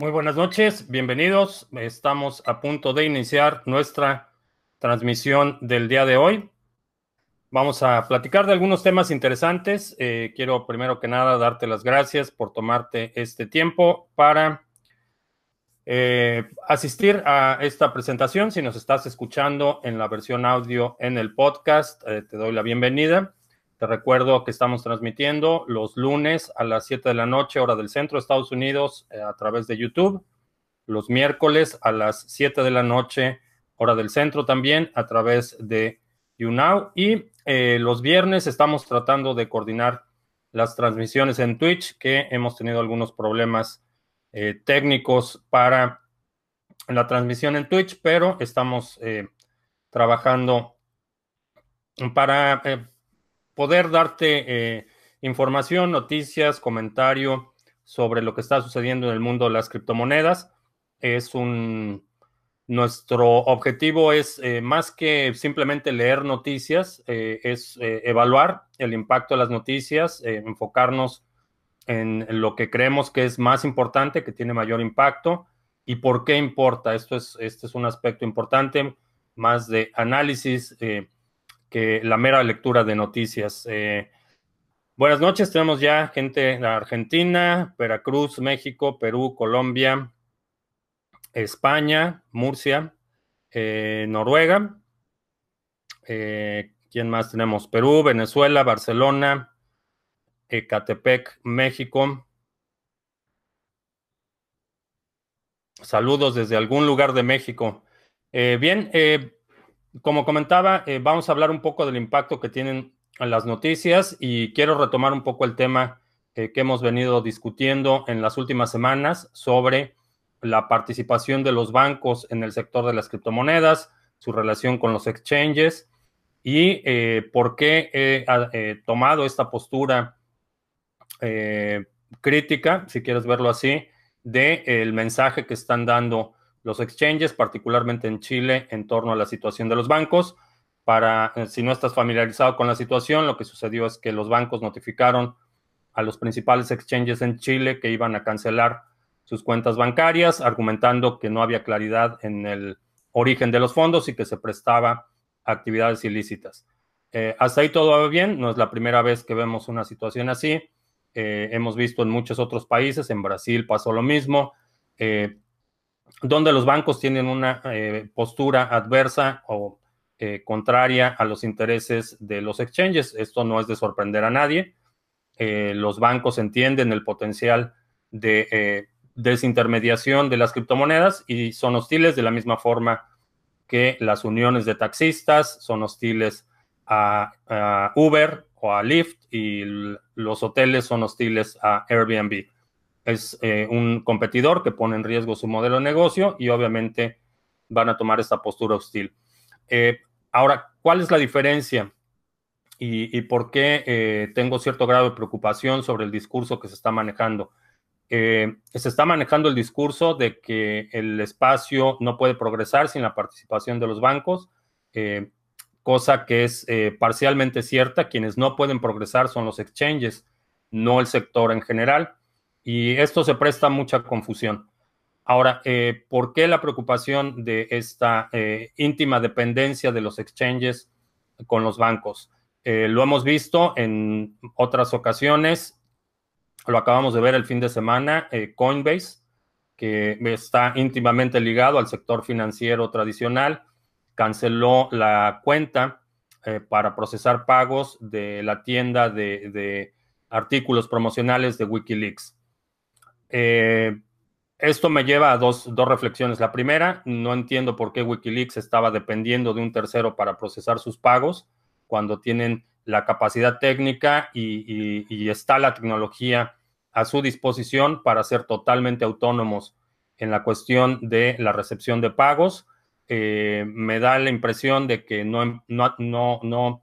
Muy buenas noches, bienvenidos. Estamos a punto de iniciar nuestra transmisión del día de hoy. Vamos a platicar de algunos temas interesantes. Eh, quiero primero que nada darte las gracias por tomarte este tiempo para eh, asistir a esta presentación. Si nos estás escuchando en la versión audio en el podcast, eh, te doy la bienvenida. Te recuerdo que estamos transmitiendo los lunes a las 7 de la noche, hora del centro de Estados Unidos, eh, a través de YouTube. Los miércoles a las 7 de la noche, hora del centro también, a través de YouNow. Y eh, los viernes estamos tratando de coordinar las transmisiones en Twitch, que hemos tenido algunos problemas eh, técnicos para la transmisión en Twitch, pero estamos trabajando para poder darte eh, información, noticias, comentario sobre lo que está sucediendo en el mundo de las criptomonedas. Es un nuestro objetivo es eh, más que simplemente leer noticias, eh, es evaluar el impacto de las noticias, enfocarnos en, lo que creemos que es más importante, que tiene mayor impacto y por qué importa. Esto es, este es un aspecto importante, más de análisis que la mera lectura de noticias. Eh, buenas noches, tenemos ya gente de Argentina, Veracruz, México, Perú, Colombia, España, Murcia, eh, Noruega. Eh, ¿Quién más tenemos? Perú, Venezuela, Barcelona, Ecatepec, México. Saludos desde algún lugar de México. bien, como comentaba, eh, vamos a hablar un poco del impacto que tienen las noticias y quiero retomar un poco el tema eh, que hemos venido discutiendo en las últimas semanas sobre la participación de los bancos en el sector de las criptomonedas, su relación con los exchanges y eh, por qué he tomado esta postura crítica, si quieres verlo así, del mensaje que están dando los exchanges, particularmente en Chile, en torno a la situación de los bancos. Para, eh, si no estás familiarizado con la situación, lo que sucedió es que los bancos notificaron a los principales exchanges en Chile que iban a cancelar sus cuentas bancarias, argumentando que no había claridad en el origen de los fondos y que se prestaba actividades ilícitas. Eh, hasta ahí todo va bien, no es la primera vez que vemos una situación así. Eh, hemos visto en muchos otros países, en Brasil pasó lo mismo donde los bancos tienen una eh, postura adversa o eh, contraria a los intereses de los exchanges. Esto no es de sorprender a nadie. Eh, los bancos entienden el potencial de desintermediación de las criptomonedas y son hostiles de la misma forma que las uniones de taxistas son hostiles a, a Uber o a Lyft y los hoteles son hostiles a Airbnb es eh, un competidor que pone en riesgo su modelo de negocio y obviamente van a tomar esta postura hostil. Eh, ahora, ¿cuál es la diferencia? Y, por qué eh, tengo cierto grado de preocupación sobre el discurso que se está manejando. se está manejando el discurso de que el espacio no puede progresar sin la participación de los bancos, cosa que es parcialmente cierta. Quienes no pueden progresar son los exchanges, no el sector en general. Y esto se presta mucha confusión. Ahora, eh, ¿por qué la preocupación de esta eh, íntima dependencia de los exchanges con los bancos? Eh, lo hemos visto en otras ocasiones, lo acabamos de ver el fin de semana, Coinbase, que está íntimamente ligado al sector financiero tradicional, canceló la cuenta para procesar pagos de la tienda de artículos promocionales de Wikileaks. Eh, esto me lleva a dos, reflexiones. La primera, no entiendo por qué Wikileaks estaba dependiendo de un tercero para procesar sus pagos cuando tienen la capacidad técnica y, está la tecnología a su disposición para ser totalmente autónomos en la cuestión de la recepción de pagos. Eh, me da la impresión de que no, no, no,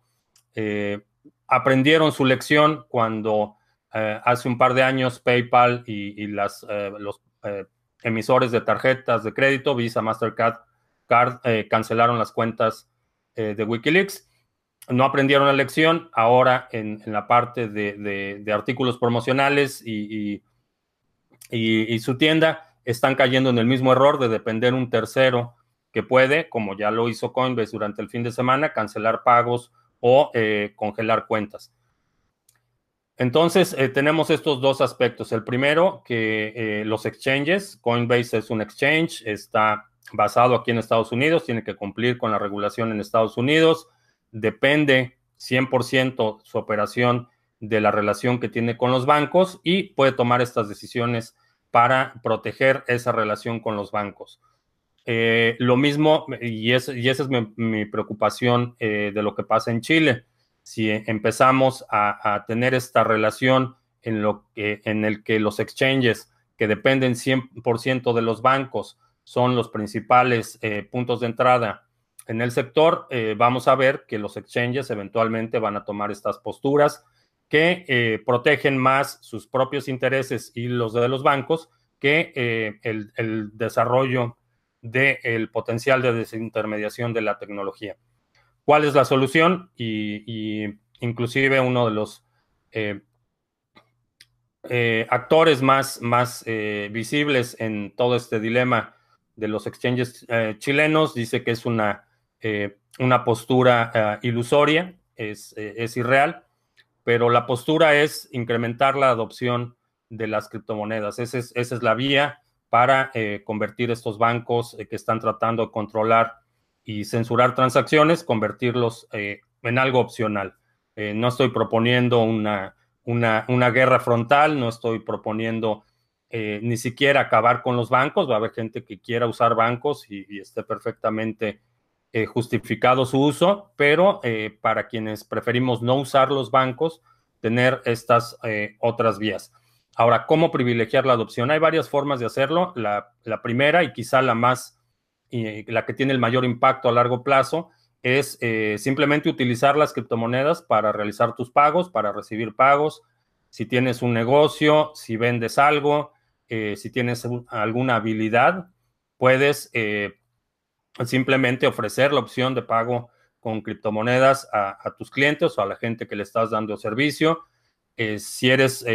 eh, aprendieron su lección cuando eh, hace un par de años PayPal y, las, eh, los eh, emisores de tarjetas de crédito, Visa, Mastercard, Card, cancelaron las cuentas de Wikileaks. No aprendieron la lección. Ahora en, la parte de, artículos promocionales y, su tienda están cayendo en el mismo error de depender un tercero que puede, como ya lo hizo Coinbase durante el fin de semana, cancelar pagos o congelar cuentas. Entonces, eh, tenemos estos dos aspectos. El primero, que eh, los exchanges, Coinbase es un exchange, está basado aquí en Estados Unidos, tiene que cumplir con la regulación en Estados Unidos, depende 100% su operación de la relación que tiene con los bancos y puede tomar estas decisiones para proteger esa relación con los bancos. Eh, lo mismo, y, esa es mi, preocupación de lo que pasa en Chile si empezamos a, tener esta relación en, lo que, en el que los exchanges que dependen 100% de los bancos son los principales eh, puntos de entrada en el sector, eh, vamos a ver que los exchanges eventualmente van a tomar estas posturas que eh, protegen más sus propios intereses y los de los bancos que el, desarrollo del potencial de desintermediación de la tecnología cuál es la solución y, inclusive uno de los eh, eh, actores más, más eh, visibles en todo este dilema de los exchanges chilenos dice que es una, una postura ilusoria, es, es, irreal, pero la postura es incrementar la adopción de las criptomonedas. Esa es, esa es la vía para convertir estos bancos que están tratando de controlar y censurar transacciones, convertirlos eh, en algo opcional. Eh, no estoy proponiendo una, una, guerra frontal, no estoy proponiendo eh, ni siquiera acabar con los bancos. Va a haber gente que quiera usar bancos y, esté perfectamente justificado su uso, pero para quienes preferimos no usar los bancos, tener estas otras vías. Ahora, ¿cómo privilegiar la adopción? Hay varias formas de hacerlo. La, la primera y quizá la más y la que tiene el mayor impacto a largo plazo es eh, simplemente utilizar las criptomonedas para realizar tus pagos, para recibir pagos. Si tienes un negocio, si vendes algo, eh, si tienes alguna habilidad, puedes eh, simplemente ofrecer la opción de pago con criptomonedas a, tus clientes o a la gente que le estás dando servicio. si eres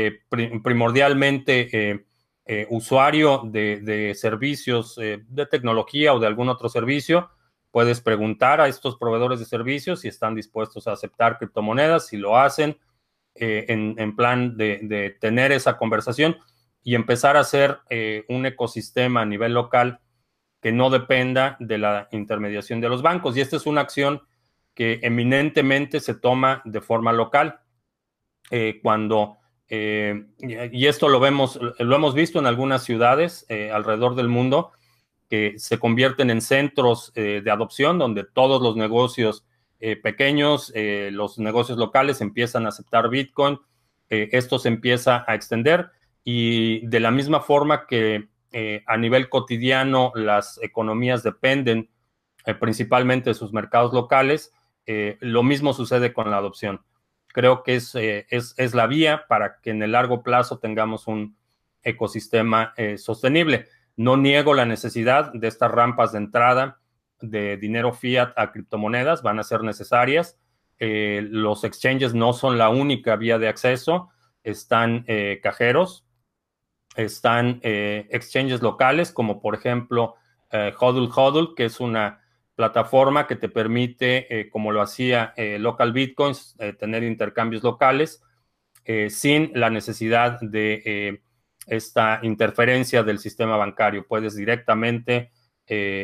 primordialmente eh, usuario de, servicios eh, de tecnología o de algún otro servicio, puedes preguntar a estos proveedores de servicios si están dispuestos a aceptar criptomonedas, si lo hacen, eh, en, plan de, tener esa conversación y empezar a hacer un ecosistema a nivel local que no dependa de la intermediación de los bancos. Y esta es una acción que eminentemente se toma de forma local. cuando eh, y esto lo vemos, lo hemos visto en algunas ciudades eh, alrededor del mundo que se convierten en centros eh, de adopción donde todos los negocios pequeños, los negocios locales empiezan a aceptar Bitcoin. esto se empieza a extender y de la misma forma que a nivel cotidiano las economías dependen principalmente de sus mercados locales, lo mismo sucede con la adopción creo que eh, es, es, la vía para que en el largo plazo tengamos un ecosistema eh, sostenible. No niego la necesidad de estas rampas de entrada de dinero fiat a criptomonedas, van a ser necesarias. Eh, los exchanges no son la única vía de acceso, están cajeros, están exchanges locales como por ejemplo Hodl Hodl, que es una plataforma que te permite, eh, como lo hacía eh, Local Bitcoins, eh, tener intercambios locales sin la necesidad de esta interferencia del sistema bancario. Puedes directamente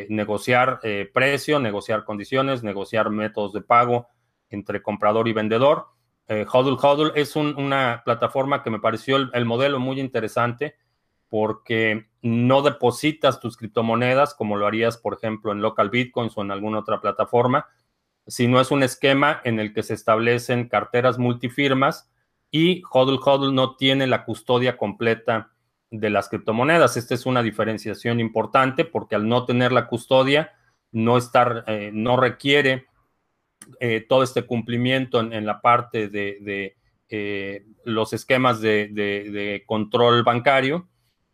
negociar precio, negociar condiciones, negociar métodos de pago entre comprador y vendedor. Hodl Hodl es una plataforma que me pareció el modelo muy interesante porque no depositas tus criptomonedas como lo harías, por ejemplo, en local bitcoins o en alguna otra plataforma, sino es un esquema en el que se establecen carteras multifirmas y HODL HODL no tiene la custodia completa de las criptomonedas. Esta es una diferenciación importante porque al no tener la custodia, no, estar, eh, no requiere eh, todo este cumplimiento en, la parte de, eh, los esquemas de control bancario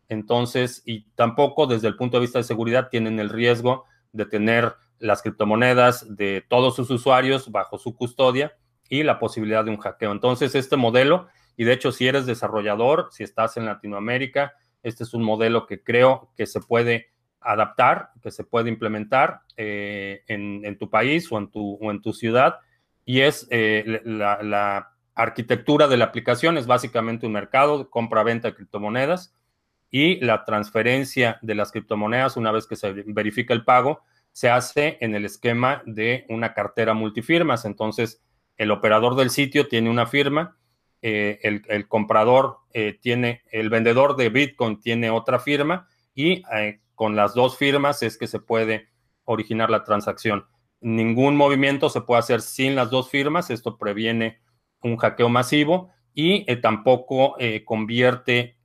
entonces, y tampoco desde el punto de vista de seguridad tienen el riesgo de tener las criptomonedas de todos sus usuarios bajo su custodia y la posibilidad de un hackeo. Entonces, este modelo, y de hecho, si eres desarrollador, si estás en Latinoamérica, Este es un modelo que creo que se puede adaptar, que se puede implementar eh, en, tu país o en tu, o en ciudad. Y es eh, la, la, arquitectura de la aplicación, es básicamente un mercado de compra-venta de criptomonedas y la transferencia de las criptomonedas una vez que se verifica el pago se hace en el esquema de una cartera multifirmas. Entonces, el operador del sitio tiene una firma, eh, el, comprador eh, tiene, el vendedor de Bitcoin tiene otra firma y eh, con las dos firmas es que se puede originar la transacción. Ningún movimiento se puede hacer sin las dos firmas, esto previene un hackeo masivo y tampoco convierte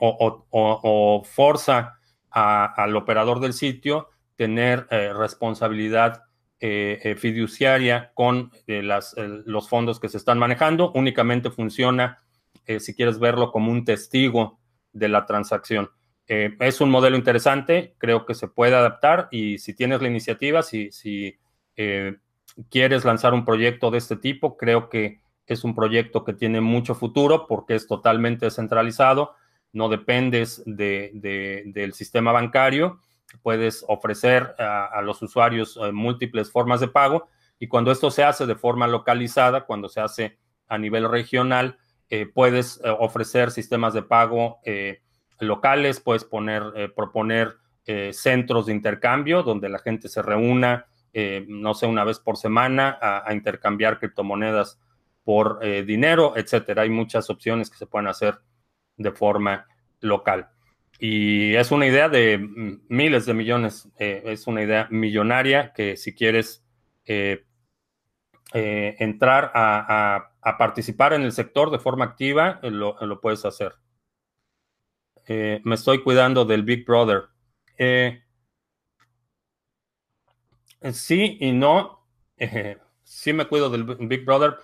o, o, forza al operador del sitio tener eh, responsabilidad eh, eh, fiduciaria con los fondos que se están manejando. Únicamente funciona, si quieres verlo, como un testigo de la transacción. es un modelo interesante, creo que se puede adaptar y si tienes la iniciativa, si, si quieres lanzar un proyecto de este tipo, creo que es un proyecto que tiene mucho futuro porque es totalmente descentralizado, no dependes de, del sistema bancario puedes ofrecer a, los usuarios eh, múltiples formas de pago y cuando esto se hace de forma localizada, cuando se hace a nivel regional, eh, puedes eh, ofrecer sistemas de pago locales, puedes poner, proponer centros de intercambio donde la gente se reúna, no sé, una vez por semana a intercambiar criptomonedas por dinero, etcétera. Hay muchas opciones que se pueden hacer de forma local. Y es una idea de miles de millones, eh, es una idea millonaria que si quieres eh, eh, entrar a, participar en el sector de forma activa, lo, lo puedes hacer. me estoy cuidando del Big Brother. sí y no. sí me cuido del Big Brother,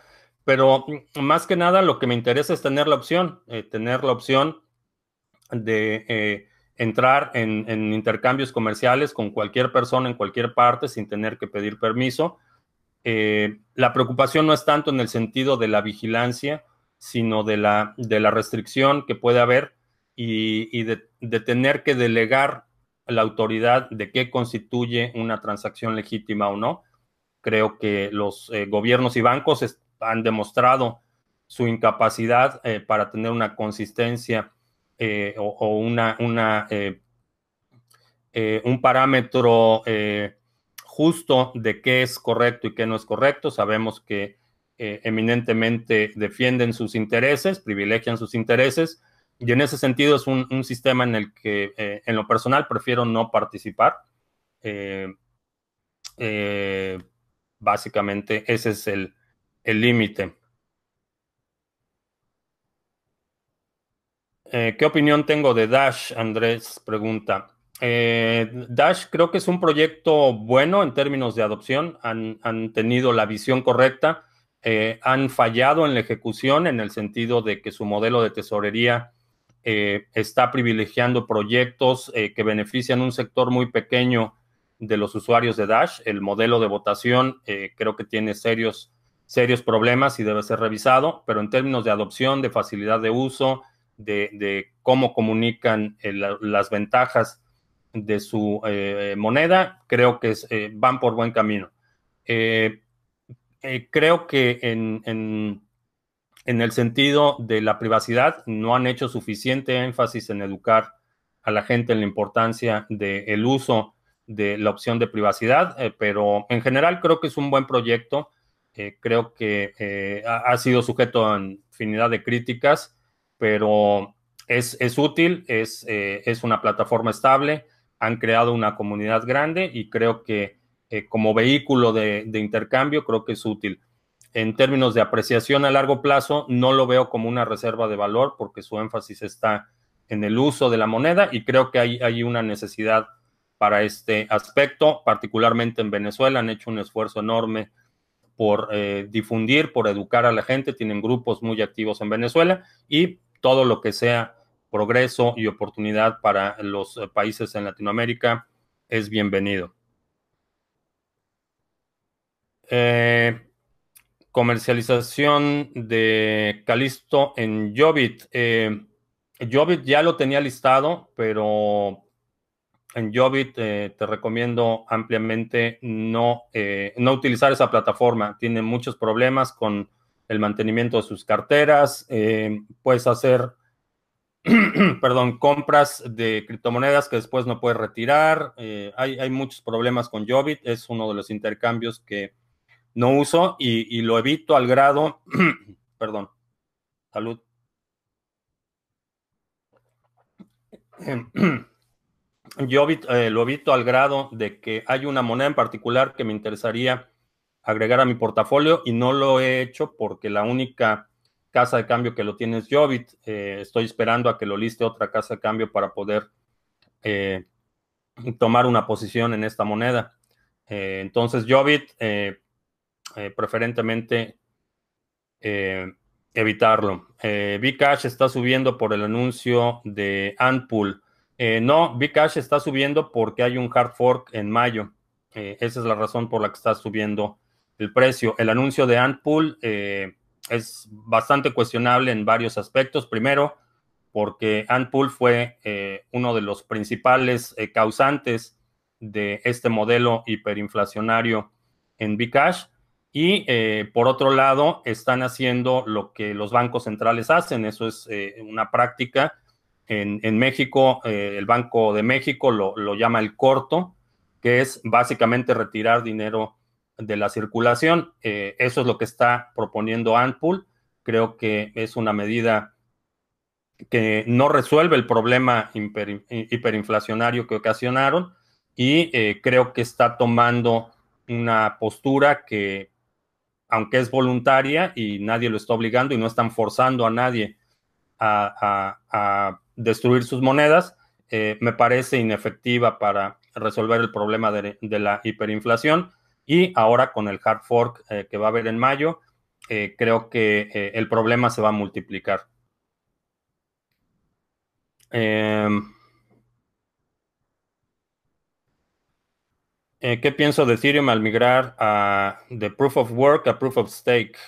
pero más que nada lo que me interesa es tener la opción, tener la opción de eh, entrar en, intercambios comerciales con cualquier persona en cualquier parte sin tener que pedir permiso. Eh, la preocupación no es tanto en el sentido de la vigilancia, sino de la, de la restricción que puede haber y, de, tener que delegar la autoridad de qué constituye una transacción legítima o no. Creo que los eh, gobiernos y bancos han demostrado su incapacidad para tener una consistencia eh, o, una, eh, eh, un parámetro justo de qué es correcto y qué no es correcto. Sabemos que eminentemente defienden sus intereses, privilegian sus intereses, y en ese sentido es un, sistema en el que en lo personal prefiero no participar. básicamente ese es el límite. Eh, ¿Qué opinión tengo de Dash? Andrés pregunta. Eh, Dash creo que es un proyecto bueno en términos de adopción. Han, tenido la visión correcta. Eh, han fallado en la ejecución en el sentido de que su modelo de tesorería está privilegiando proyectos que benefician un sector muy pequeño de los usuarios de Dash. El modelo de votación creo que tiene serios, serios problemas y debe ser revisado, pero en términos de adopción, de facilidad de uso, de, cómo comunican eh, las ventajas de su eh, moneda, creo que eh, van por buen camino. creo que en, en, el sentido de la privacidad no han hecho suficiente énfasis en educar a la gente en la importancia del uso de la opción de privacidad, pero en general creo que es un buen proyecto. Creo que ha, ha, sido sujeto a infinidad de críticas pero es, útil, es, eh, es, una plataforma estable, han creado una comunidad grande y creo que eh, como vehículo de, intercambio creo que es útil. En términos de apreciación a largo plazo, no lo veo como una reserva de valor porque su énfasis está en el uso de la moneda y creo que hay, hay una necesidad para este aspecto, particularmente en Venezuela, han hecho un esfuerzo enorme por eh, difundir, por educar a la gente, tienen grupos muy activos en Venezuela y todo lo que sea progreso y oportunidad para los eh, países en Latinoamérica es bienvenido. Eh, comercialización de Calisto en Jobit. Eh, ya lo tenía listado, pero en Jobit te recomiendo ampliamente no, no utilizar esa plataforma. Tiene muchos problemas con el mantenimiento de sus carteras. puedes hacer perdón, compras de criptomonedas que después no puedes retirar. Eh, hay, muchos problemas con Jobit, es uno de los intercambios que no uso y, lo evito al grado, perdón, salud. Jobit eh, lo evito al grado de que hay una moneda en particular que me interesaría agregar a mi portafolio y no lo he hecho porque la única casa de cambio que lo tiene es Jobit. Eh, estoy esperando a que lo liste otra casa de cambio para poder eh, tomar una posición en esta moneda. Eh, entonces, Jobit, preferentemente evitarlo. Bcash está subiendo por el anuncio de Antpool. No, Bcash está subiendo porque hay un hard fork en mayo. esa es la razón por la que está subiendo el precio. El anuncio de Antpool es bastante cuestionable en varios aspectos. Primero, porque Antpool fue eh, uno de los principales eh, causantes de este modelo hiperinflacionario en Bcash. Y eh, por otro lado, están haciendo lo que los bancos centrales hacen. Eso es una práctica. En, México, el Banco de México lo, lo llama el corto, que es básicamente retirar dinero de la circulación. Eh, eso es lo que está proponiendo Antpool. Creo que es una medida que no resuelve el problema hiperinflacionario que ocasionaron y eh, creo que está tomando una postura que, aunque es voluntaria y nadie lo está obligando y no están forzando a nadie a, destruir sus monedas, eh, me parece inefectiva para resolver el problema de la hiperinflación y ahora con el hard fork eh, que va a haber en mayo, eh, creo que el problema se va a multiplicar. Em, ¿Qué pienso de Ethereum al migrar a, de Proof of Work a Proof of Stake?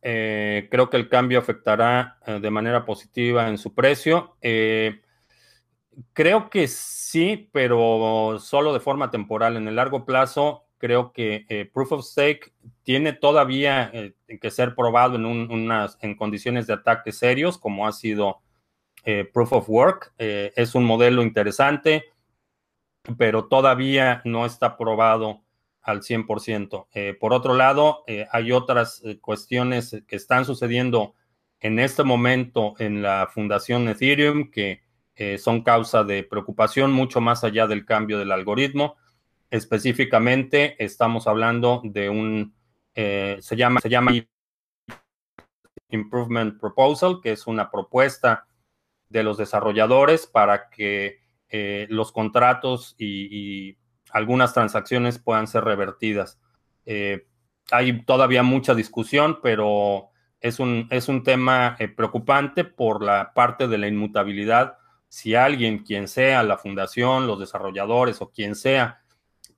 Creo que el cambio afectará de manera positiva en su precio. creo que sí, pero solo de forma temporal. En el largo plazo, creo que eh, Proof of Stake tiene todavía eh, que ser probado en, unas, en condiciones de ataque serios, como ha sido eh, Proof of Work. es un modelo interesante, pero todavía no está probado al 100%. por otro lado, hay otras cuestiones que están sucediendo en este momento en la fundación Ethereum que son causa de preocupación mucho más allá del cambio del algoritmo específicamente estamos hablando de un, eh, se, llama, se llama Improvement Proposal, que es una propuesta de los desarrolladores para que eh, los contratos y, algunas transacciones puedan ser revertidas. Eh, hay todavía mucha discusión, pero es un, es un tema preocupante por la parte de la inmutabilidad. Si alguien, quien sea, la fundación, los desarrolladores o quien sea,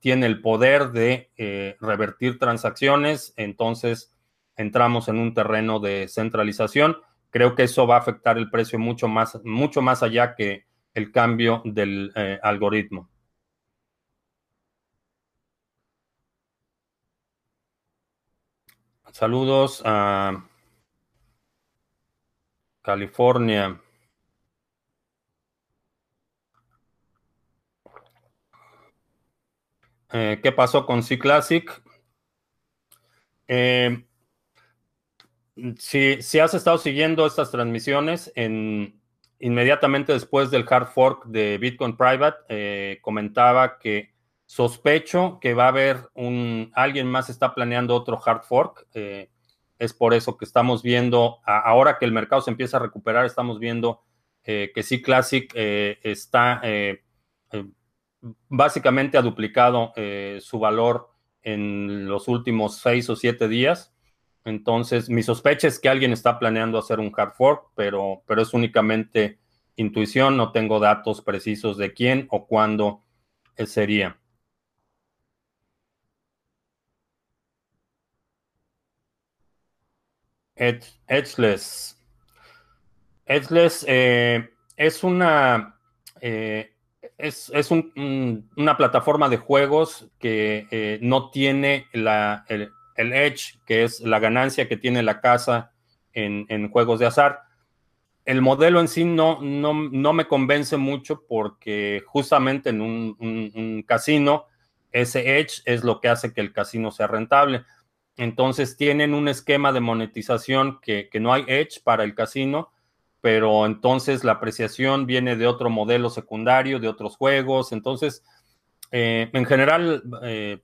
tiene el poder de eh, revertir transacciones, entonces entramos en un terreno de centralización. Creo que eso va a afectar el precio mucho más, mucho más allá que el cambio del eh, algoritmo. Saludos a California. Eh, ¿Qué pasó con C Classic? Eh, si, has estado siguiendo estas transmisiones, en, inmediatamente después del hard fork de Bitcoin Private, eh, comentaba que sospecho que va a haber un, alguien más está planeando otro hard fork. es por eso que estamos viendo, ahora que el mercado se empieza a recuperar, estamos viendo que C Classic está básicamente ha duplicado eh, su valor en los últimos seis o siete días. Entonces, mi sospecha es que alguien está planeando hacer un hard fork, pero, pero es únicamente intuición, no tengo datos precisos de quién o cuándo sería. Edgeless. Edless es una es, una plataforma de juegos que no tiene la, el, edge, que es la ganancia que tiene la casa en, en juegos de azar el modelo en sí no, no, me convence mucho porque justamente en un, casino ese edge es lo que hace que el casino sea rentable. Entonces tienen un esquema de monetización que, no hay edge para el casino, pero entonces la apreciación viene de otro modelo secundario, de otros juegos. Entonces, eh, en general, eh,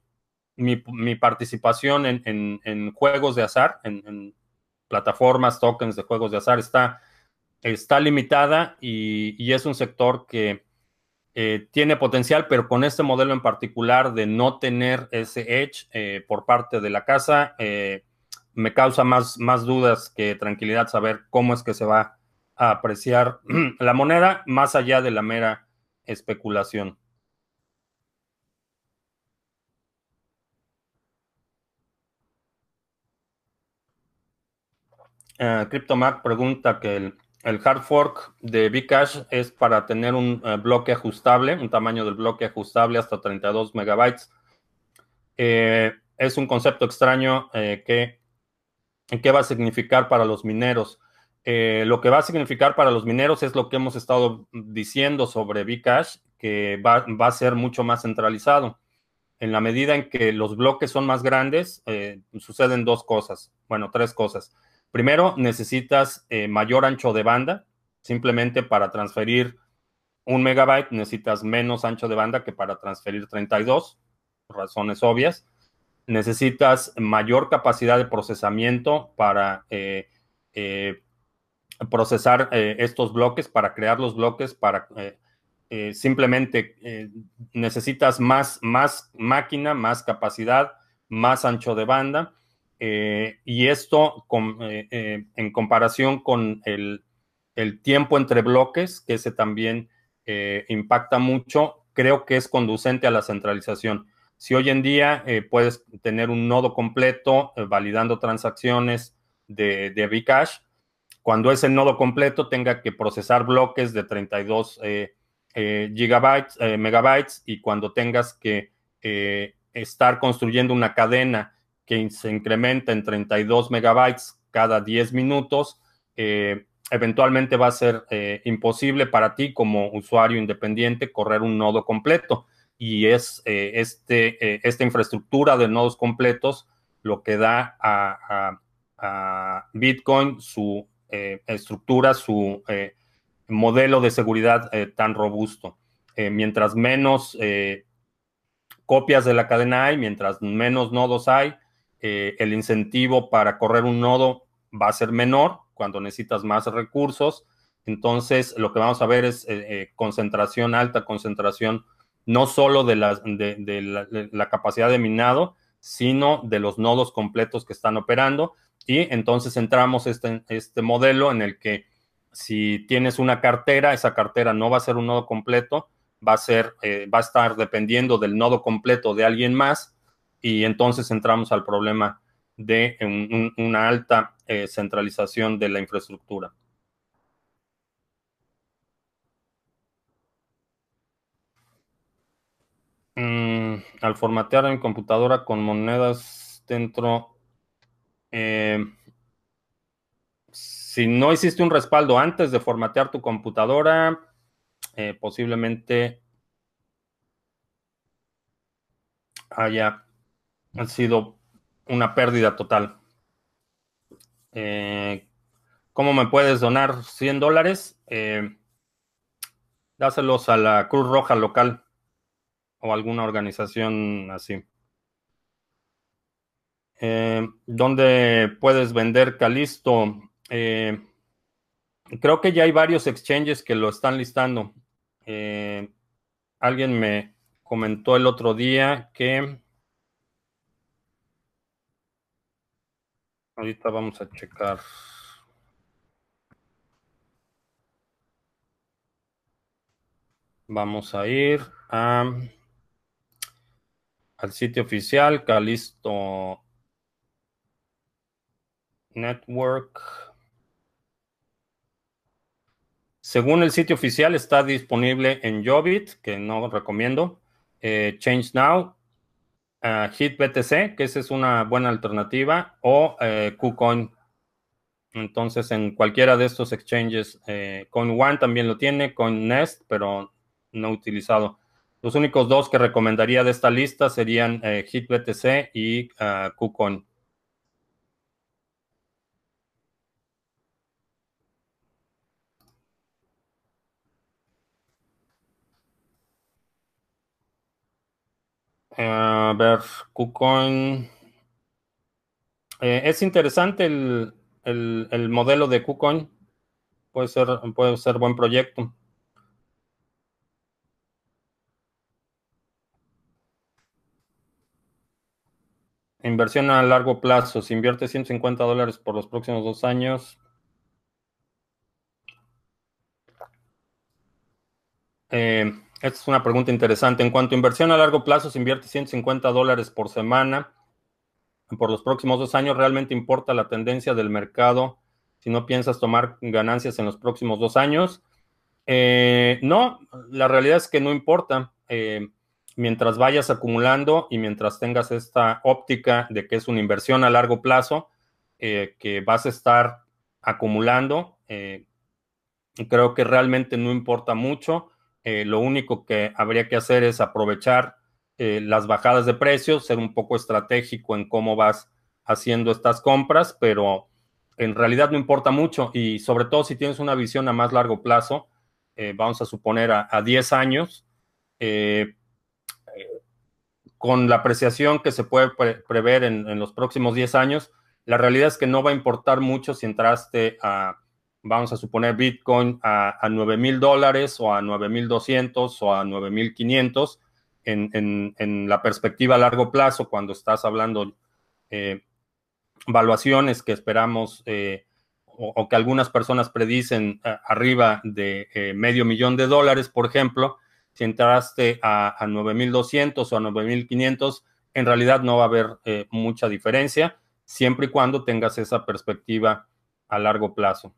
mi, participación en, juegos de azar, en plataformas, tokens de juegos de azar está está limitada y, es un sector que eh, tiene potencial, pero con este modelo en particular de no tener ese edge eh, por parte de la casa, eh, me causa más, más dudas que tranquilidad saber cómo es que se va a apreciar la moneda más allá de la mera especulación. CryptoMac pregunta que el, el hard fork de Bcash es para tener un eh, bloque ajustable, un tamaño del bloque ajustable hasta 32 megabytes. Eh, es un concepto extraño eh, que, ¿qué va a significar para los mineros? lo que va a significar para los mineros es lo que hemos estado diciendo sobre Bcash, que va, va a ser mucho más centralizado. En la medida en que los bloques son más grandes, suceden dos cosas, bueno, tres cosas. Primero, necesitas eh, mayor ancho de banda. Simplemente para transferir un megabyte necesitas menos ancho de banda que para transferir 32, razones obvias. Necesitas mayor capacidad de procesamiento para eh, eh, procesar estos bloques, para crear los bloques, para simplemente necesitas más, más máquina, más capacidad, más ancho de banda eh, y esto eh, eh, en comparación con el, tiempo entre bloques, que ese también impacta mucho, creo que es conducente a la centralización. Si hoy en día puedes tener un nodo completo validando transacciones de, de Bcash, cuando ese nodo completo tenga que procesar bloques de 32 gigabytes, megabytes, y cuando tengas que estar construyendo una cadena que se incrementa en 32 megabytes cada 10 minutos, eh, eventualmente va a ser eh, imposible para ti como usuario independiente correr un nodo completo. Y es eh, este, esta infraestructura de nodos completos lo que da a, Bitcoin su estructura, su modelo de seguridad tan robusto. mientras menos copias de la cadena hay, mientras menos nodos hay, eh, el incentivo para correr un nodo va a ser menor cuando necesitas más recursos. Entonces, lo que vamos a ver es eh, eh, concentración, alta concentración, no solo de, la, de, la, capacidad de minado, sino de los nodos completos que están operando. Y entonces entramos este, este modelo en el que si tienes una cartera, esa cartera no va a ser un nodo completo, va a ser, va a estar dependiendo del nodo completo de alguien más y entonces entramos al problema de una alta eh, centralización de la infraestructura. Mm, al formatear mi computadora con monedas dentro, eh, si no hiciste un respaldo antes de formatear tu computadora, eh, posiblemente haya ha sido una pérdida total. Eh, ¿Cómo me puedes donar 100 dólares? Eh, dáselos a la Cruz Roja local o alguna organización así. Eh, ¿Dónde puedes vender Calisto? creo que ya hay varios exchanges que lo están listando. alguien me comentó el otro día que Ahorita vamos a checar. Vamos a ir al sitio oficial Calisto Network. Según el sitio oficial, está disponible en Jobit, que no recomiendo, eh, Change Now, uh, HitBTC, que esa es una buena alternativa, o eh, KuCoin. Entonces, en cualquiera de estos exchanges, eh, CoinOne también lo tiene, CoinNest, pero no utilizado. Los únicos dos que recomendaría de esta lista serían eh, HitBTC y uh, KuCoin. A ver, KuCoin. Eh, es interesante el, el, el, modelo de KuCoin. Puede ser, puede ser buen proyecto. Inversión a largo plazo. Si invierte 150 dólares por los próximos dos años. Eh, esta es una pregunta interesante. En cuanto a inversión a largo plazo, se invierte 150 dólares por semana por los próximos dos años. ¿Realmente importa la tendencia del mercado si no piensas tomar ganancias en los próximos dos años? Eh, no, la realidad es que no importa. Eh, mientras vayas acumulando y mientras tengas esta óptica de que es una inversión a largo plazo, eh, que vas a estar acumulando, eh, creo que realmente no importa mucho. Eh, lo único que habría que hacer es aprovechar eh, las bajadas de precios, ser un poco estratégico en cómo vas haciendo estas compras, pero en realidad no importa mucho y sobre todo si tienes una visión a más largo plazo, eh, vamos a suponer a, a 10 años, con la apreciación que se puede pre prever en, en los próximos 10 años, la realidad es que no va a importar mucho si entraste a vamos a suponer Bitcoin a, a 9 mil dólares o a 9 mil 200 o a 9 mil 500 en, la perspectiva a largo plazo, cuando estás hablando eh, valuaciones que esperamos eh, o, que algunas personas predicen eh, arriba de eh, medio millón de dólares, por ejemplo, si entraste a, a 9.200 o a 9.500, en realidad no va a haber mucha diferencia, siempre y cuando tengas esa perspectiva a largo plazo.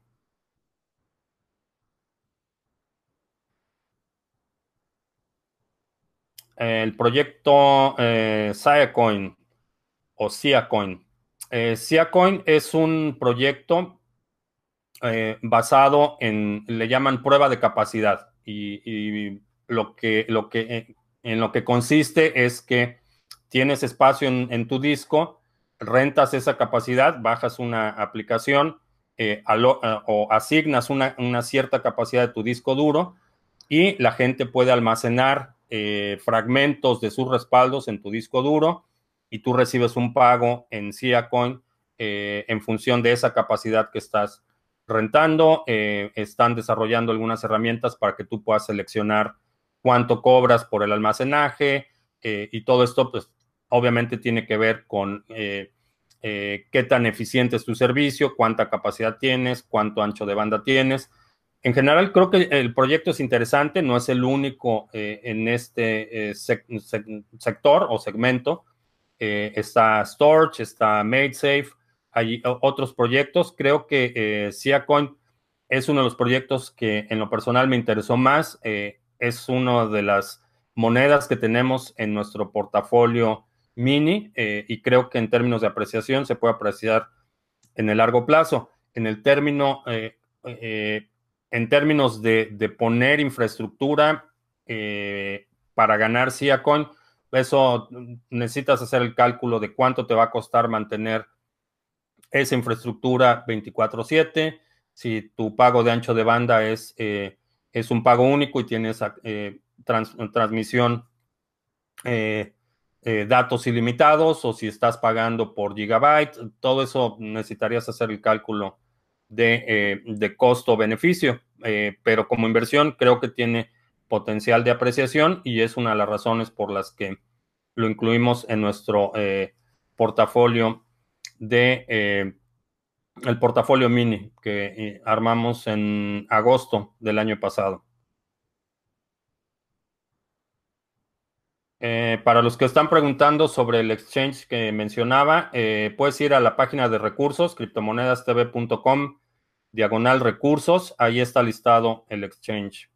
El proyecto eh, Siacoin o Siacoin. Eh, Siacoin es un proyecto eh, basado en, le llaman prueba de capacidad y, lo que, lo que, en lo que consiste es que tienes espacio en, tu disco, rentas esa capacidad, bajas una aplicación eh, o asignas una, una cierta capacidad de tu disco duro y la gente puede almacenar eh, fragmentos de sus respaldos en tu disco duro y tú recibes un pago en Siacoin eh, en función de esa capacidad que estás rentando. Eh, están desarrollando algunas herramientas para que tú puedas seleccionar cuánto cobras por el almacenaje eh, y todo esto, pues obviamente tiene que ver con qué tan eficiente es tu servicio, cuánta capacidad tienes, cuánto ancho de banda tienes en general, creo que el proyecto es interesante, no es el único eh, en este eh, sec sec sector o segmento. Eh, está Storage, está MadeSafe, hay otros proyectos. Creo que Siacoin es uno de los proyectos que en lo personal me interesó más. Es una de las monedas que tenemos en nuestro portafolio mini y creo que en términos de apreciación se puede apreciar en el largo plazo. En el término en términos de, poner infraestructura eh, para ganar Siacoin, eso necesitas hacer el cálculo de cuánto te va a costar mantener esa infraestructura 24/7. Si tu pago de ancho de banda es, eh, es un pago único y tienes eh, trans, transmisión eh, datos ilimitados o si estás pagando por gigabyte, todo eso necesitarías hacer el cálculo de, eh, de costo-beneficio, eh, pero como inversión creo que tiene potencial de apreciación y es una de las razones por las que lo incluimos en nuestro eh, portafolio de el portafolio mini que armamos en agosto del año pasado. Eh, para los que están preguntando sobre el exchange que mencionaba, eh, puedes ir a la página de recursos, criptomonedastv.com diagonal recursos, ahí está listado el exchange.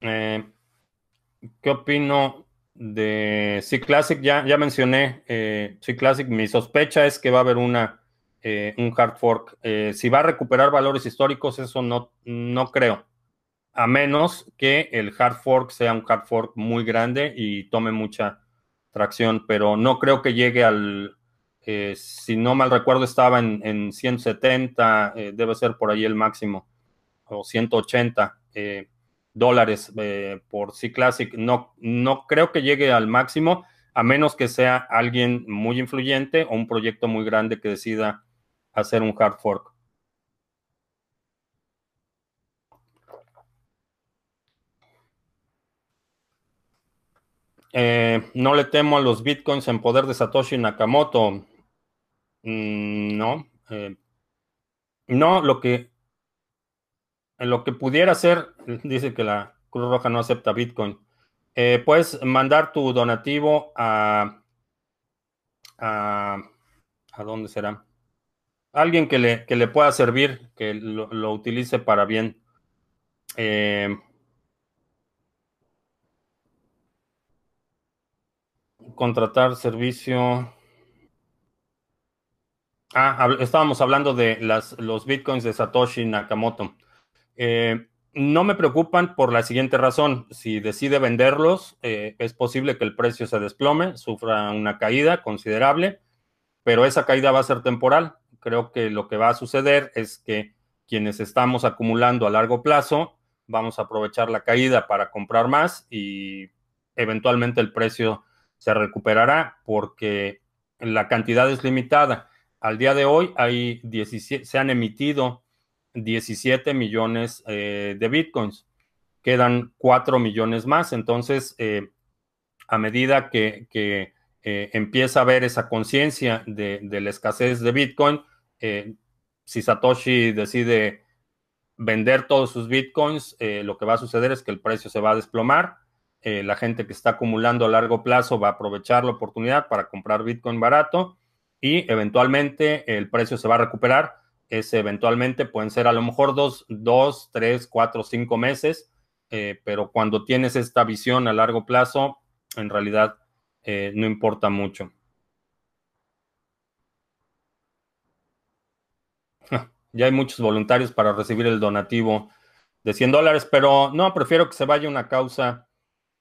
Eh, ¿Qué opino de C Classic? Ya, ya mencioné eh, C Classic. Mi sospecha es que va a haber una, eh, un hard fork. Eh, si va a recuperar valores históricos, eso no, no creo. A menos que el hard fork sea un hard fork muy grande y tome mucha tracción, pero no creo que llegue al, si no mal recuerdo, estaba en, en 170, debe ser por ahí el máximo, o 180 dólares eh, por C Classic. No, no creo que llegue al máximo, a menos que sea alguien muy influyente o un proyecto muy grande que decida hacer un hard fork. Eh, no le temo a los bitcoins en poder de Satoshi Nakamoto. Mm, no. Eh, no, lo que lo que pudiera ser, dice que la Cruz Roja no acepta Bitcoin. Eh, puedes mandar tu donativo a, a, a dónde será? Alguien que le, que le pueda servir, que lo, utilice para bien. Eh, contratar servicio. Ah, estábamos hablando de las, los bitcoins de Satoshi Nakamoto. Eh, no me preocupan por la siguiente razón. Si decide venderlos, eh, es posible que el precio se desplome, sufra una caída considerable, pero esa caída va a ser temporal. Creo que lo que va a suceder es que quienes estamos acumulando a largo plazo, vamos a aprovechar la caída para comprar más y eventualmente el precio se recuperará porque la cantidad es limitada. Al día de hoy hay 17, se han emitido 17 millones eh, de bitcoins. Quedan 4 millones más. Entonces, eh, a medida que, eh, empieza a haber esa conciencia de, la escasez de bitcoin, si Satoshi decide vender todos sus bitcoins, lo que va a suceder es que el precio se va a desplomar. la gente que está acumulando a largo plazo va a aprovechar la oportunidad para comprar bitcoin barato y eventualmente el precio se va a recuperar es eventualmente pueden ser a lo mejor dos, dos tres, cuatro, cinco meses, eh, pero cuando tienes esta visión a largo plazo, en realidad eh, no importa mucho. Ya hay muchos voluntarios para recibir el donativo de 100 dólares, pero no, prefiero que se vaya una causa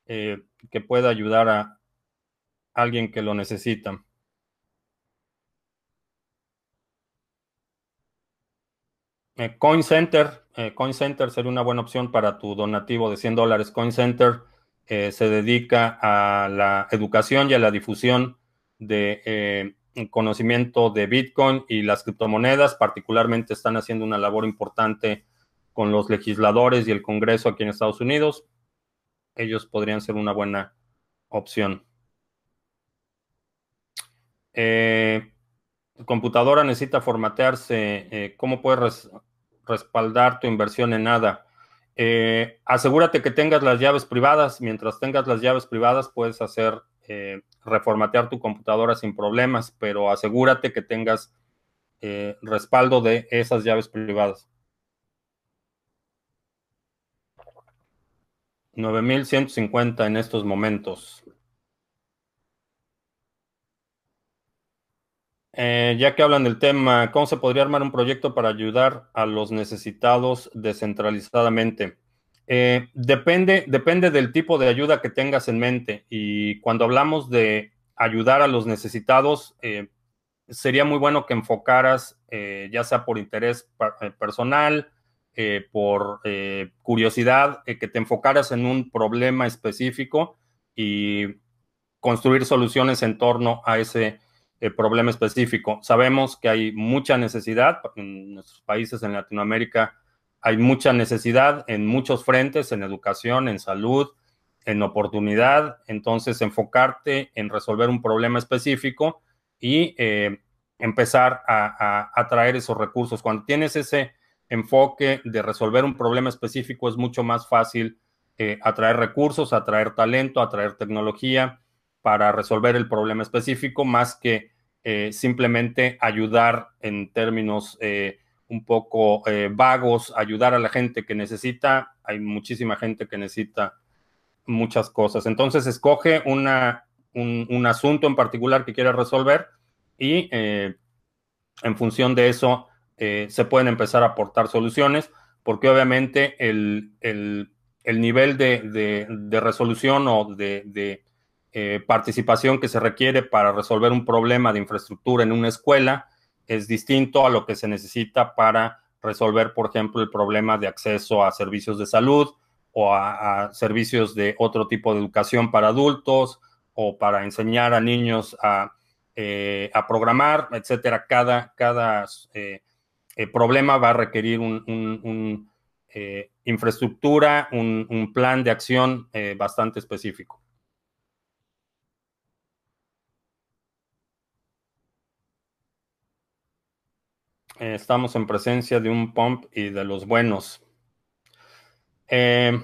eh, que pueda ayudar a alguien que lo necesita. Eh, Coin Center, eh, Coin Center sería una buena opción para tu donativo de 100 dólares. Coin Center se dedica a la educación y a la difusión de conocimiento de Bitcoin y las criptomonedas. Particularmente están haciendo una labor importante con los legisladores y el Congreso aquí en Estados Unidos. Ellos podrían ser una buena opción. Eh, computadora necesita formatearse, eh, ¿cómo puedes respaldar tu inversión en nada? Eh, asegúrate que tengas las llaves privadas. Mientras tengas las llaves privadas, puedes hacer eh, reformatear tu computadora sin problemas, pero asegúrate que tengas respaldo de esas llaves privadas. 9150 en estos momentos. Eh, ya que hablan del tema, ¿cómo se podría armar un proyecto para ayudar a los necesitados descentralizadamente? Eh, depende, depende del tipo de ayuda que tengas en mente. Y cuando hablamos de ayudar a los necesitados, eh, sería muy bueno que enfocaras, ya sea por interés personal, por curiosidad, que te enfocaras en un problema específico y construir soluciones en torno a ese eh, problema específico. Sabemos que hay mucha necesidad en nuestros países en Latinoamérica, hay mucha necesidad en muchos frentes, en educación, en salud, en oportunidad. Entonces, enfocarte en resolver un problema específico y eh, empezar a, atraer esos recursos. Cuando tienes ese enfoque de resolver un problema específico, es mucho más fácil eh, atraer recursos, atraer talento, atraer tecnología para resolver el problema específico, más que eh, simplemente ayudar en términos un poco vagos, ayudar a la gente que necesita. Hay muchísima gente que necesita muchas cosas. Entonces, escoge una, un, asunto en particular que quieras resolver y en función de eso se pueden empezar a aportar soluciones, porque obviamente el, nivel de, resolución o de eh, participación que se requiere para resolver un problema de infraestructura en una escuela es distinto a lo que se necesita para resolver, por ejemplo, el problema de acceso a servicios de salud o a, servicios de otro tipo de educación para adultos o para enseñar a niños a, eh, programar, etcétera. Cada, cada eh, problema va a requerir un, infraestructura, un, plan de acción bastante específico. Estamos en presencia de un pump y de los buenos. Eh,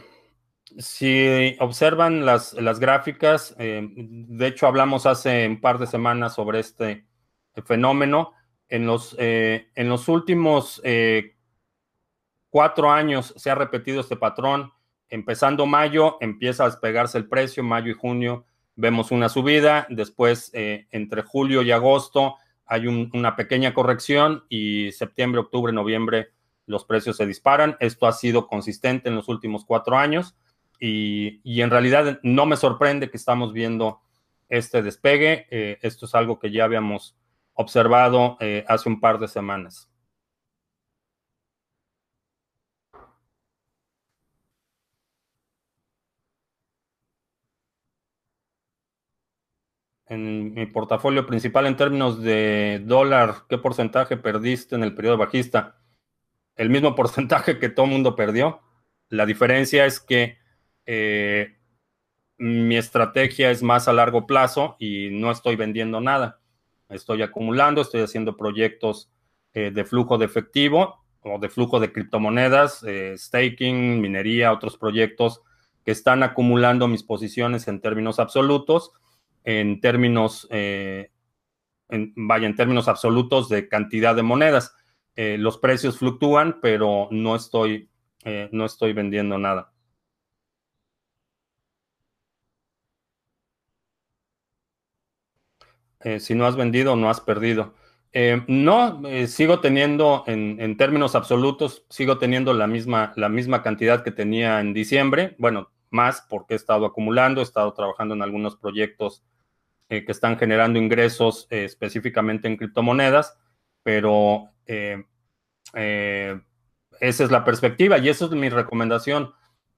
si observan las, gráficas, eh, de hecho hablamos hace un par de semanas sobre este fenómeno. En los, en los últimos cuatro años se ha repetido este patrón. Empezando mayo, empieza a despegarse el precio, mayo y junio vemos una subida, después entre julio y agosto hay una pequeña corrección y septiembre, octubre, noviembre los precios se disparan. Esto ha sido consistente en los últimos cuatro años y, en realidad no me sorprende que estamos viendo este despegue. Eh, esto es algo que ya habíamos observado eh, hace un par de semanas. En mi portafolio principal en términos de dólar, ¿qué porcentaje perdiste en el periodo bajista? El mismo porcentaje que todo mundo perdió. La diferencia es que eh, mi estrategia es más a largo plazo y no estoy vendiendo nada. Estoy acumulando, estoy haciendo proyectos eh, de flujo de efectivo o de flujo de criptomonedas, eh, staking, minería, otros proyectos que están acumulando mis posiciones en términos absolutos en términos, eh, vaya, en términos absolutos de cantidad de monedas. Eh, los precios fluctúan, pero no estoy, eh, no estoy vendiendo nada. si no has vendido, no has perdido. no, sigo teniendo en, en, términos absolutos, sigo teniendo la misma, la misma cantidad que tenía en diciembre. Bueno, más porque he estado acumulando, he estado trabajando en algunos proyectos eh, que están generando ingresos eh, específicamente en criptomonedas, pero eh, esa es la perspectiva y esa es mi recomendación.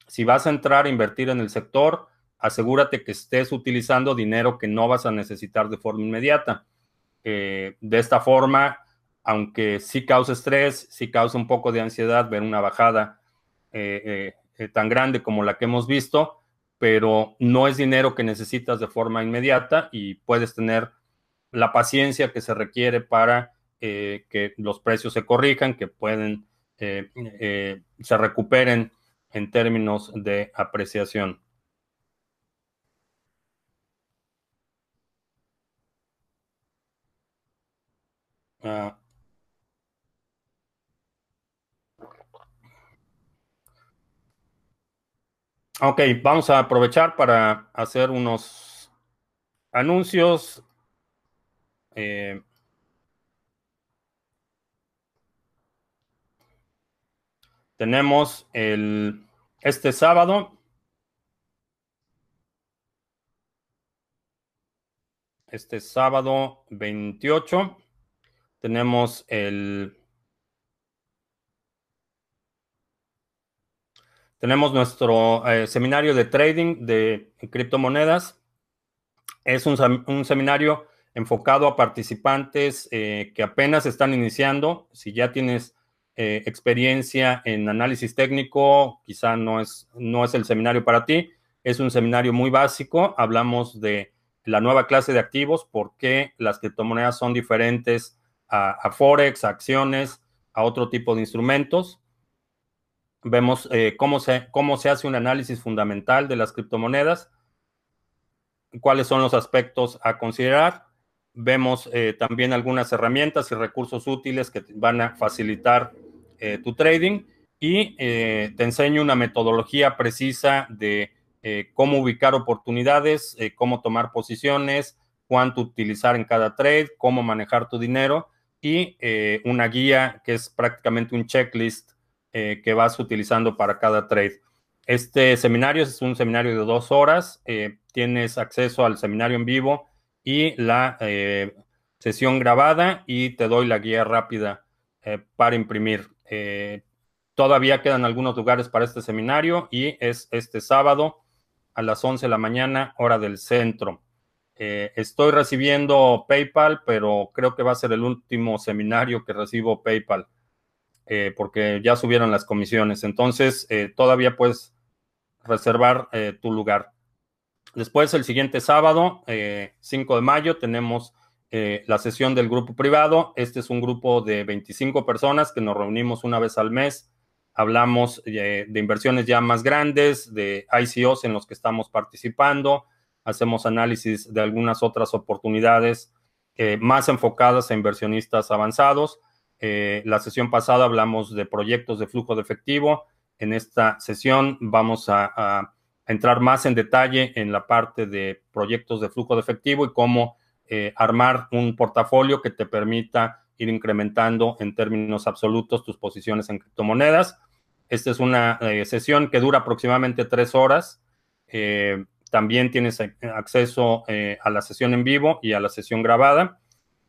Si vas a entrar a invertir en el sector, asegúrate que estés utilizando dinero que no vas a necesitar de forma inmediata. de esta forma, aunque sí causa estrés, sí causa un poco de ansiedad ver una bajada tan grande como la que hemos visto, pero no es dinero que necesitas de forma inmediata y puedes tener la paciencia que se requiere para eh, que los precios se corrijan, que pueden, eh, eh, se recuperen en términos de apreciación. Ah, Ok, vamos a aprovechar para hacer unos anuncios. Eh, tenemos el, este sábado. Este sábado 28 tenemos el Tenemos nuestro eh, seminario de trading de criptomonedas. Es un, seminario enfocado a participantes eh, que apenas están iniciando. Si ya tienes eh, experiencia en análisis técnico, quizá no es, no es el seminario para ti. Es un seminario muy básico. Hablamos de la nueva clase de activos, por qué las criptomonedas son diferentes a Forex, a acciones, a otro tipo de instrumentos. Vemos eh, cómo, se, cómo se hace un análisis fundamental de las criptomonedas. cuáles son los aspectos a considerar. Vemos eh, también algunas herramientas y recursos útiles que van a facilitar eh, tu trading y te enseño una metodología precisa de cómo ubicar oportunidades, cómo tomar posiciones, cuánto utilizar en cada trade, cómo manejar tu dinero y una guía que es prácticamente un checklist que vas utilizando para cada trade. Este seminario es un seminario de dos horas. Eh, tienes acceso al seminario en vivo y la eh, sesión grabada y te doy la guía rápida eh, para imprimir. todavía quedan algunos lugares para este seminario y es este sábado a las 11 de la mañana, hora del centro. estoy recibiendo PayPal, pero creo que va a ser el último seminario que recibo PayPal. Porque ya subieron las comisiones. Entonces, todavía puedes reservar eh, tu lugar. Después, el siguiente sábado, 5 eh, de mayo, tenemos eh, la sesión del grupo privado. Este es un grupo de 25 personas que nos reunimos una vez al mes. Hablamos de inversiones ya más grandes, de ICOs en los que estamos participando. Hacemos análisis de algunas otras oportunidades más enfocadas a inversionistas avanzados. La sesión pasada hablamos de proyectos de flujo de efectivo en esta sesión vamos a, entrar más en detalle en la parte de proyectos de flujo de efectivo y cómo eh, armar un portafolio que te permita ir incrementando en términos absolutos tus posiciones en criptomonedas. Esta es una eh, sesión que dura aproximadamente tres horas. Eh, también tienes acceso a la sesión en vivo y a la sesión grabada.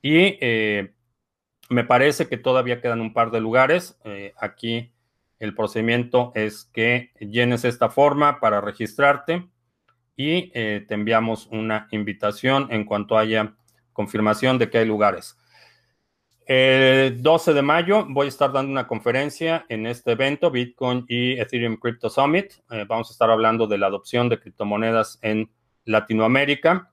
Y me parece que todavía quedan un par de lugares. aquí el procedimiento es que llenes esta forma para registrarte y eh, te enviamos una invitación en cuanto haya confirmación de que hay lugares. El 12 de mayo voy a estar dando una conferencia en este evento, Bitcoin y Ethereum Crypto Summit. Eh, vamos a estar hablando de la adopción de criptomonedas en Latinoamérica.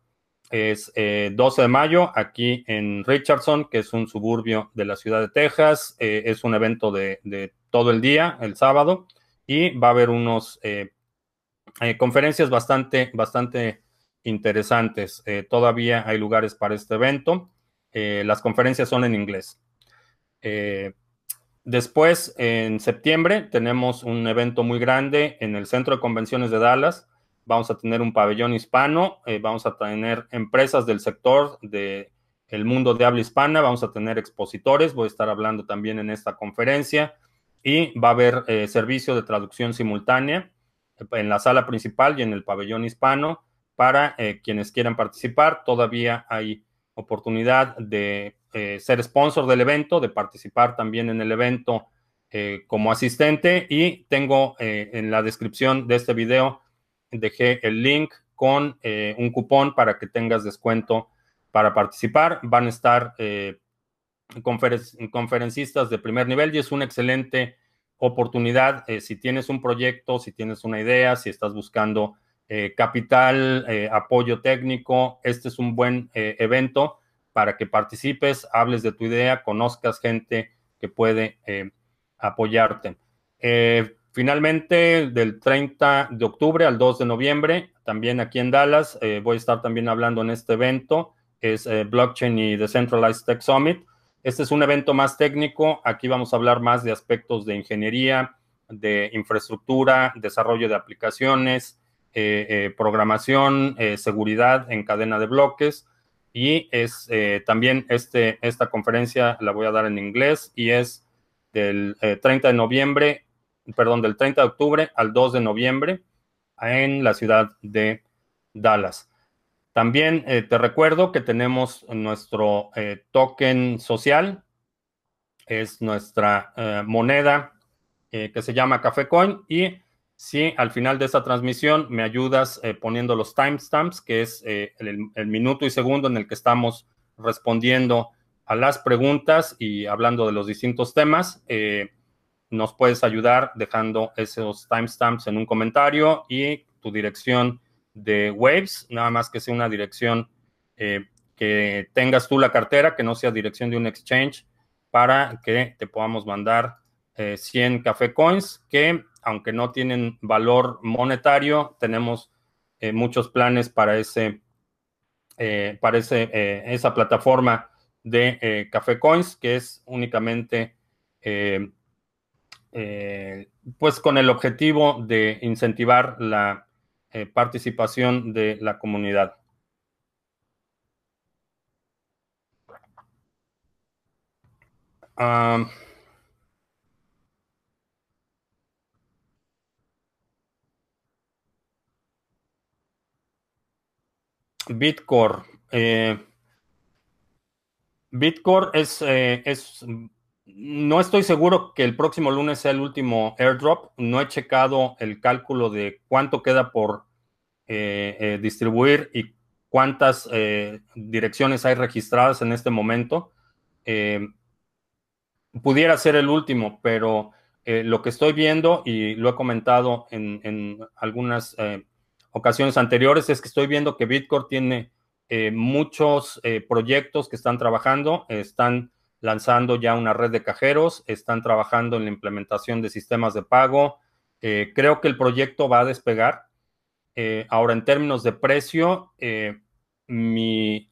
Es 12 eh, de mayo aquí en Richardson, que es un suburbio de la ciudad de Texas. es un evento de, todo el día, el sábado, y va a haber unos eh, eh, conferencias bastante, bastante interesantes. Eh, todavía hay lugares para este evento. las conferencias son en inglés. después, en septiembre, tenemos un evento muy grande en el Centro de Convenciones de Dallas. Vamos a tener un pabellón hispano, vamos a tener empresas del sector de el mundo de habla hispana, vamos a tener expositores, voy a estar hablando también en esta conferencia y va a haber eh, servicio de traducción simultánea en la sala principal y en el pabellón hispano para eh, quienes quieran participar. Todavía hay oportunidad de eh, ser sponsor del evento, de participar también en el evento como asistente y tengo en la descripción de este video, dejé el link con un cupón para que tengas descuento para participar. Van a estar conferencistas de primer nivel y es una excelente oportunidad eh, si tienes un proyecto, si tienes una idea, si estás buscando eh, capital, eh, apoyo técnico. Este es un buen evento para que participes, hables de tu idea, conozcas gente que puede apoyarte. Finalmente, del 30 de octubre al 2 de noviembre, también aquí en Dallas, voy a estar también hablando en este evento, es Blockchain y Decentralized Tech Summit. Este es un evento más técnico. Aquí vamos a hablar más de aspectos de ingeniería, de infraestructura, desarrollo de aplicaciones, eh, eh, programación, eh, seguridad en cadena de bloques. Y es también este, esta conferencia la voy a dar en inglés y es del 30 de noviembre, perdón, del 30 de octubre al 2 de noviembre en la ciudad de Dallas. También eh, te recuerdo que tenemos nuestro eh, token social, es nuestra eh, moneda que se llama Café Coin y si al final de esta transmisión me ayudas poniendo los timestamps, que es el, el, minuto y segundo en el que estamos respondiendo a las preguntas y hablando de los distintos temas, nos puedes ayudar dejando esos timestamps en un comentario y tu dirección de Waves, nada más que sea una dirección eh, que tengas tú la cartera, que no sea dirección de un exchange, para que te podamos mandar 100 eh, café coins, que aunque no tienen valor monetario, tenemos eh, muchos planes para ese parece esa plataforma de Café Coins, que es únicamente pues con el objetivo de incentivar la participación de la comunidad. Um, Bitcore. Eh, Bitcore es, eh, es, no estoy seguro que el próximo lunes sea el último airdrop. No he checado el cálculo de cuánto queda por eh, distribuir y cuántas direcciones hay registradas en este momento pudiera ser el último, pero eh, lo que estoy viendo, y lo he comentado en, algunas eh, ocasiones anteriores, es que estoy viendo que Bitcoin tiene eh, muchos proyectos que están trabajando, están lanzando ya una red de cajeros, están trabajando en la implementación de sistemas de pago. creo que el proyecto va a despegar. ahora, en términos de precio, mi,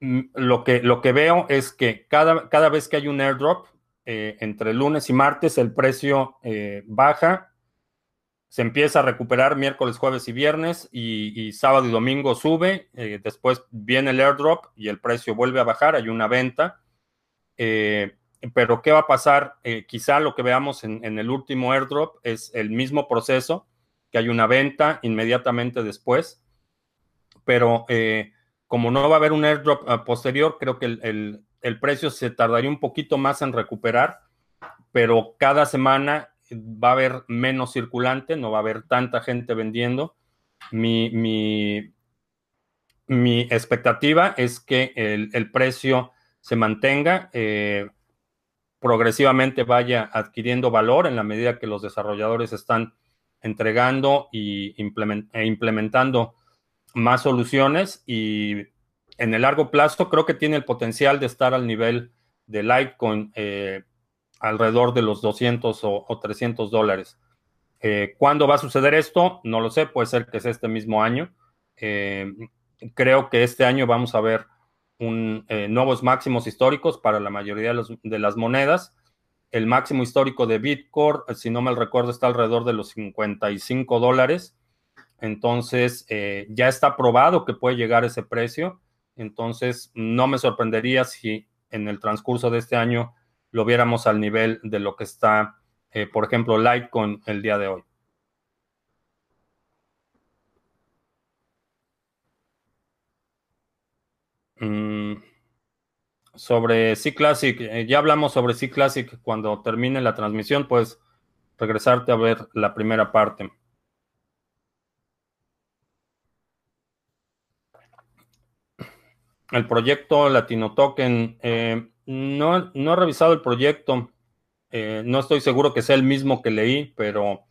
lo que, lo que veo es que cada, cada vez que hay un airdrop, eh, entre lunes y martes el precio eh, baja, se empieza a recuperar miércoles, jueves y viernes y, sábado y domingo sube, eh, después viene el airdrop y el precio vuelve a bajar, hay una venta. Pero ¿qué va a pasar? quizá lo que veamos en, el último airdrop es el mismo proceso, que hay una venta inmediatamente después, pero como no va a haber un airdrop ah, posterior, creo que el, precio se tardaría un poquito más en recuperar, pero cada semana va a haber menos circulante, no va a haber tanta gente vendiendo. Mi, mi, expectativa es que el, precio se mantenga, eh, progresivamente vaya adquiriendo valor en la medida que los desarrolladores están entregando y e implementando más soluciones y en el largo plazo creo que tiene el potencial de estar al nivel de Litecoin eh, alrededor de los 200 o, 300 dólares. Eh, ¿Cuándo va a suceder esto? No lo sé, puede ser que sea este mismo año. Eh, creo que este año vamos a ver un, nuevos máximos históricos para la mayoría de, de, las monedas. El máximo histórico de Bitcoin, si no me recuerdo, está alrededor de los 55 dólares. Entonces, eh, ya está probado que puede llegar ese precio. Entonces, no me sorprendería si en el transcurso de este año lo viéramos al nivel de lo que está, eh, por ejemplo, Litecoin el día de hoy. Mm, sobre C Classic, eh, ya hablamos sobre C Classic. Cuando termine la transmisión, pues regresarte a ver la primera parte. el proyecto Latino Token. Eh, no, no, he revisado el proyecto. Eh, no estoy seguro que sea el mismo que leí, pero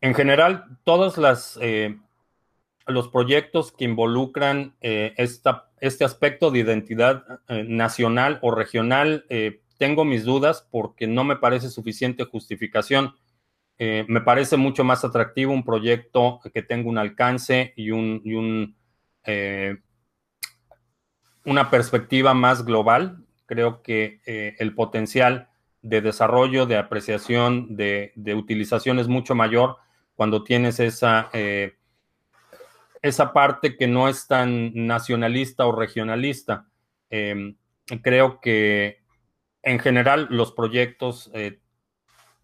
en general, todos las, los proyectos que involucran esta, este aspecto de identidad nacional o regional, tengo mis dudas porque no me parece suficiente justificación. me parece mucho más atractivo un proyecto que tenga un alcance y un, y un una perspectiva más global. Creo que eh, el potencial de desarrollo, de apreciación, de, utilización es mucho mayor cuando tienes esa, eh, esa parte que no es tan nacionalista o regionalista. Em, creo que en general los proyectos eh,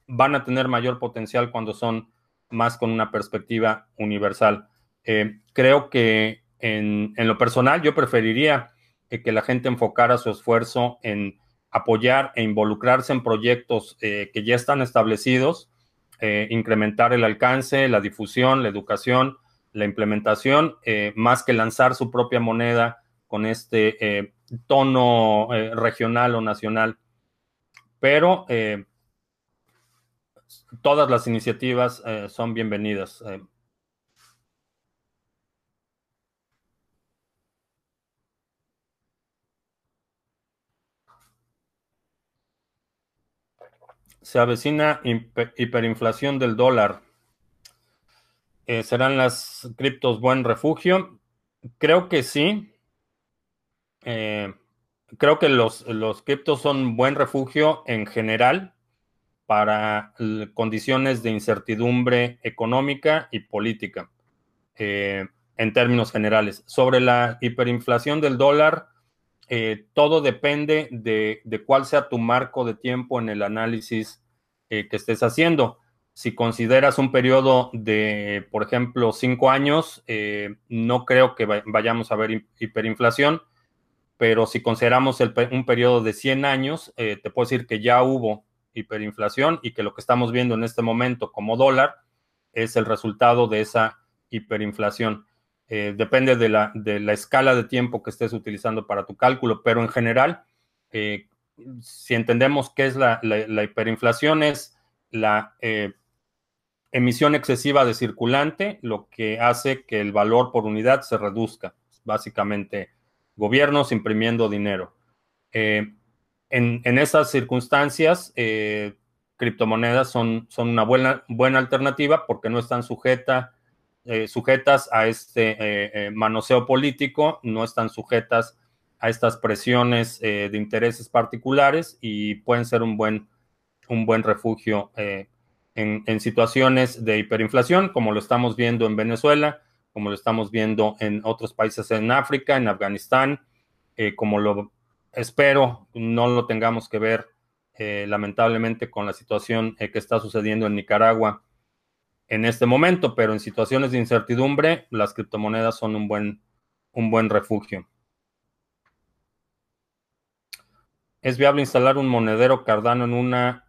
van a tener mayor potencial cuando son más con una perspectiva universal. creo que en, en, lo personal yo preferiría que la gente enfocara su esfuerzo en apoyar e involucrarse en proyectos eh, que ya están establecidos, eh, incrementar el alcance, la difusión, la educación, la implementación, eh, más que lanzar su propia moneda con este tono regional o nacional. Pero todas las iniciativas son bienvenidas. Se avecina hiperinflación del dólar. Eh, ¿Serán las criptos buen refugio? Creo que sí. Eh, creo que los, los criptos son buen refugio en general para condiciones de incertidumbre económica y política, eh, en términos generales. Sobre la hiperinflación del dólar, todo depende de, cuál sea tu marco de tiempo en el análisis que estés haciendo. Si consideras un periodo de, por ejemplo, cinco años, no creo que vayamos a ver hiperinflación pero si consideramos un periodo de 100 años, eh, te puedo decir que ya hubo hiperinflación y que lo que estamos viendo en este momento como dólar es el resultado de esa hiperinflación. Eh, depende de la, de la, escala de tiempo que estés utilizando para tu cálculo, pero en general, eh, si entendemos qué es la hiperinflación, es la emisión excesiva de circulante, lo que hace que el valor por unidad se reduzca, básicamente gobiernos imprimiendo dinero. Eh, en, esas circunstancias, eh, criptomonedas son, son una buena, buena alternativa porque no están eh, sujetas a este manoseo político, no están sujetas a estas presiones de intereses particulares y pueden ser un buen, un buen refugio en, situaciones de hiperinflación, como lo estamos viendo en Venezuela, como lo estamos viendo en otros países en África, en Afganistán, eh, como lo espero, no lo tengamos que ver eh, lamentablemente con la situación eh, que está sucediendo en Nicaragua en este momento, pero en situaciones de incertidumbre, las criptomonedas son un buen, un buen refugio. ¿Es viable instalar un monedero Cardano en una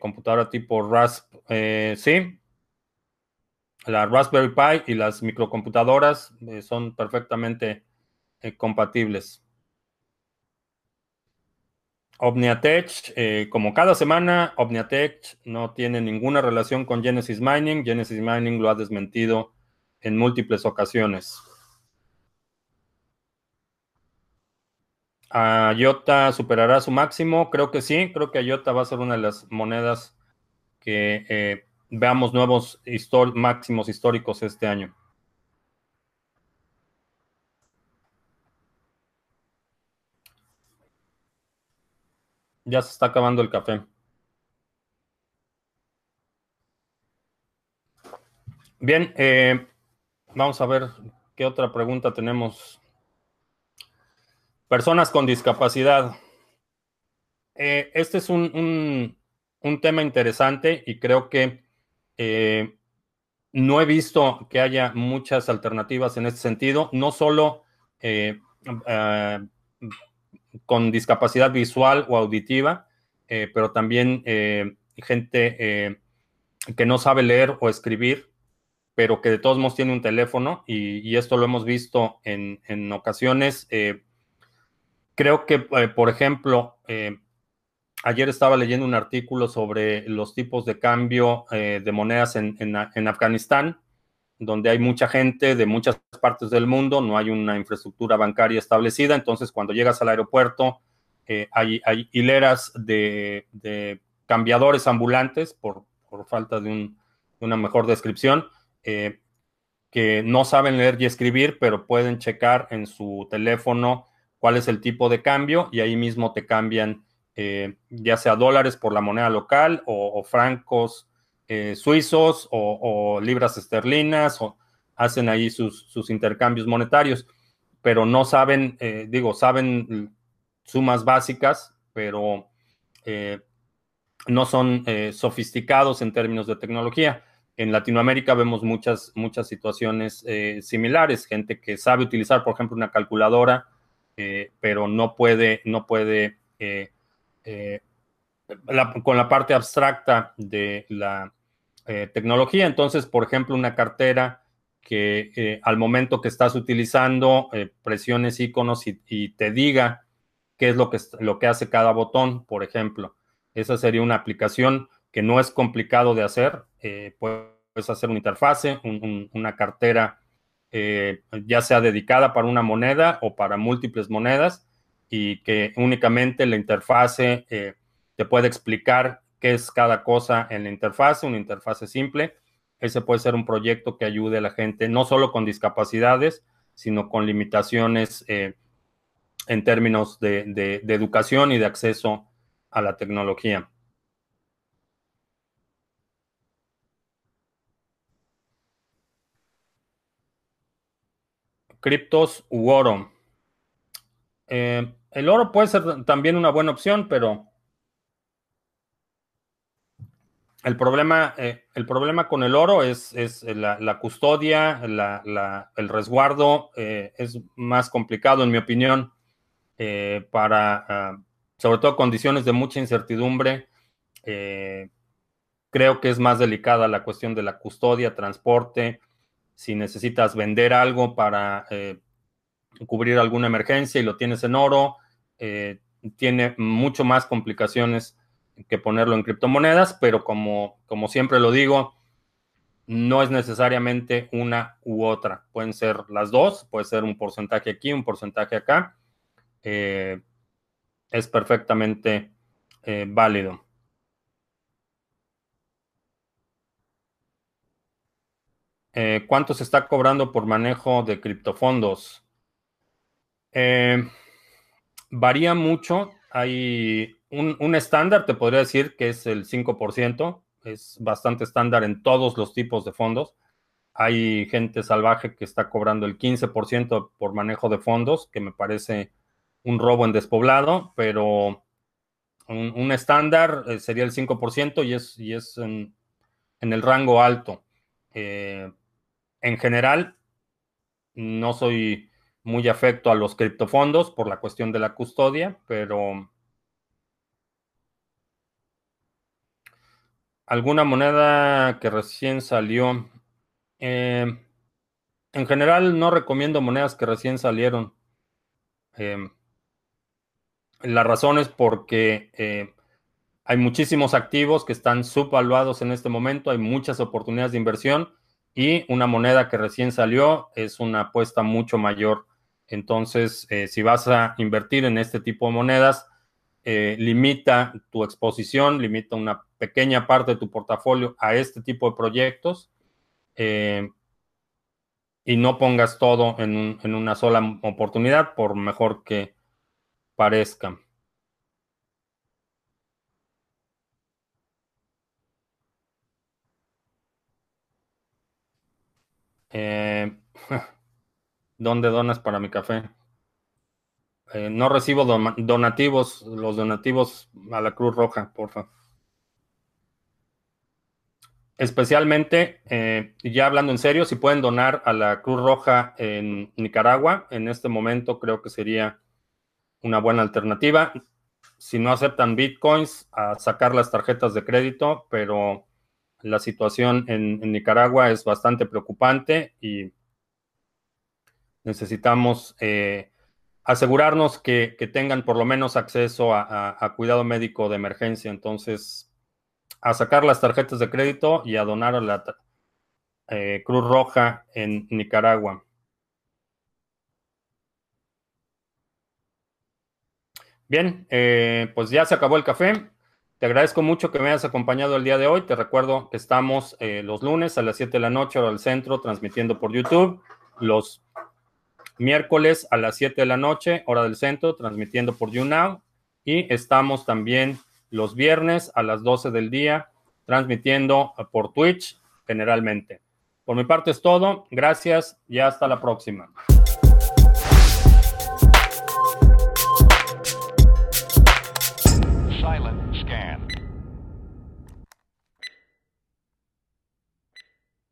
computadora tipo RASP? Sí, la Raspberry Pi y las microcomputadoras eh, son perfectamente eh, compatibles. Omniatech, eh, como cada semana, Omniatech no tiene ninguna relación con Genesis Mining. Genesis Mining lo ha desmentido en múltiples ocasiones. IOTA superará su máximo? Creo que sí, creo que IOTA va a ser una de las monedas que veamos nuevos máximos históricos este año. Ya se está acabando el café. Bien, eh, vamos a ver qué otra pregunta tenemos. Personas con discapacidad. Eh, este es un tema interesante y creo que eh, no he visto que haya muchas alternativas en este sentido, no solo eh, ah, con discapacidad visual o auditiva, eh, pero también gente que no sabe leer o escribir, pero que de todos modos tiene un teléfono y, esto lo hemos visto en, en ocasiones. creo que, por ejemplo, ayer estaba leyendo un artículo sobre los tipos de cambio eh, de monedas en, Afganistán, donde hay mucha gente de muchas partes del mundo, no hay una infraestructura bancaria establecida, entonces cuando llegas al aeropuerto eh, hay, hileras de, cambiadores ambulantes, por, falta de, una mejor descripción, eh, que no saben leer y escribir, pero pueden checar en su teléfono cuál es el tipo de cambio y ahí mismo te cambian eh, ya sea dólares por la moneda local o, francos eh, suizos o, libras esterlinas, o hacen ahí sus, intercambios monetarios, pero no saben, eh, digo, saben sumas básicas, pero no son sofisticados en términos de tecnología. En Latinoamérica vemos muchas, muchas situaciones similares, gente que sabe utilizar, por ejemplo, una calculadora, pero no puede, no puede eh, con la parte abstracta de la eh, tecnología. Entonces, por ejemplo, una cartera que eh, al momento que estás utilizando presiones iconos y, te diga qué es lo que, lo que hace cada botón, por ejemplo. Esa sería una aplicación que no es complicado de hacer. puedes hacer una interfase, una cartera, ya sea dedicada para una moneda o para múltiples monedas y que únicamente la interfase eh, te puede explicar qué es cada cosa en la interfase, una interfase simple. Ese puede ser un proyecto que ayude a la gente, no solo con discapacidades, sino con limitaciones eh, en términos de, educación y de acceso a la tecnología. Criptos u oro. Eh, el oro puede ser también una buena opción, pero el problema, eh, el problema con el oro es, la, custodia, el resguardo, eh, es más complicado, en mi opinión, eh, para, ah, sobre todo, condiciones de mucha incertidumbre. creo que es más delicada la cuestión de la custodia, transporte, si necesitas vender algo para cubrir alguna emergencia y lo tienes en oro, tiene mucho más complicaciones que ponerlo en criptomonedas, pero como, como siempre lo digo, no es necesariamente una u otra. Pueden ser las dos, puede ser un porcentaje aquí, un porcentaje acá. Eh, es perfectamente eh, válido. Eh, ¿Cuánto se está cobrando por manejo de criptofondos? Varía mucho. Hay un, estándar, te podría decir que es el 5%, es bastante estándar en todos los tipos de fondos. Hay gente salvaje que está cobrando el 15% por manejo de fondos, que me parece un robo en despoblado, pero un, estándar eh, sería el 5% y es, y es en, el rango alto. Eh, en general, no soy muy afecto a los criptofondos por la cuestión de la custodia, pero ¿Alguna moneda que recién salió? Eh, en general no recomiendo monedas que recién salieron. Eh, la razón es porque eh, hay muchísimos activos que están subvaluados en este momento, hay muchas oportunidades de inversión y una moneda que recién salió es una apuesta mucho mayor. Entonces, si vas a invertir en este tipo de monedas, limita tu exposición, limita una pequeña parte de tu portafolio a este tipo de proyectos eh, y no pongas todo en, una sola oportunidad, por mejor que parezca. Eh, ¿Dónde donas para mi café? Eh, no recibo donativos, los donativos a la Cruz Roja, por favor. Especialmente, eh, ya hablando en serio, si pueden donar a la Cruz Roja en Nicaragua, en este momento creo que sería una buena alternativa. Si no aceptan bitcoins, a sacar las tarjetas de crédito, pero la situación en, Nicaragua es bastante preocupante y necesitamos eh, asegurarnos que, tengan por lo menos acceso a cuidado médico de emergencia. Entonces, a sacar las tarjetas de crédito y a donar a la eh, Cruz Roja en Nicaragua. Bien, eh, pues ya se acabó el café. Te agradezco mucho que me hayas acompañado el día de hoy. Te recuerdo que estamos los lunes a las 7 de la noche hora del centro transmitiendo por YouTube. Los miércoles a las 7 de la noche hora del centro transmitiendo por YouNow. Y estamos también los viernes a las 12 del día, transmitiendo por Twitch generalmente. Por mi parte es todo. Gracias y hasta la próxima.